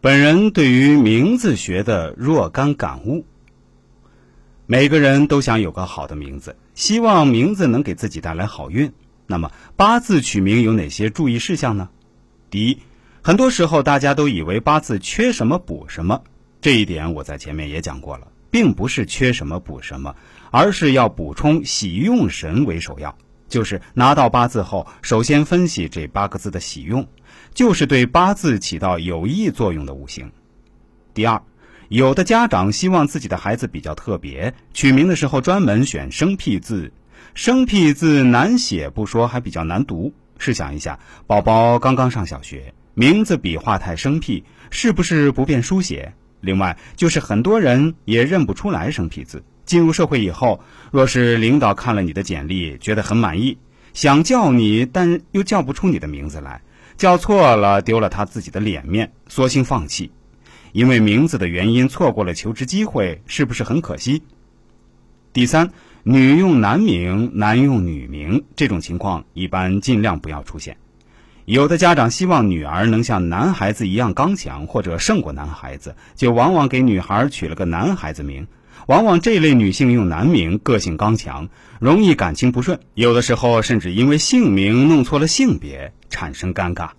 本人对于名字学的若干感悟：每个人都想有个好的名字，希望名字能给自己带来好运。那么八字取名有哪些注意事项呢？第一，很多时候大家都以为八字缺什么补什么，这一点我在前面也讲过了，并不是缺什么补什么，而是要补充喜用神为首要。就是拿到八字后，首先分析这八个字的喜用，就是对八字起到有益作用的五行。第二，有的家长希望自己的孩子比较特别，取名的时候专门选生僻字。生僻字难写不说，还比较难读。试想一下，宝宝刚刚上小学，名字笔画太生僻，是不是不便书写？另外，就是很多人也认不出来生僻字。进入社会以后，若是领导看了你的简历，觉得很满意，想叫你，但又叫不出你的名字来，叫错了，丢了他自己的脸面，索性放弃，因为名字的原因错过了求职机会，是不是很可惜？第三，女用男名，男用女名，这种情况一般尽量不要出现。有的家长希望女儿能像男孩子一样刚强，或者胜过男孩子，就往往给女孩取了个男孩子名。往往这类女性用男名，个性刚强，容易感情不顺，有的时候甚至因为姓名弄错了性别，产生尴尬。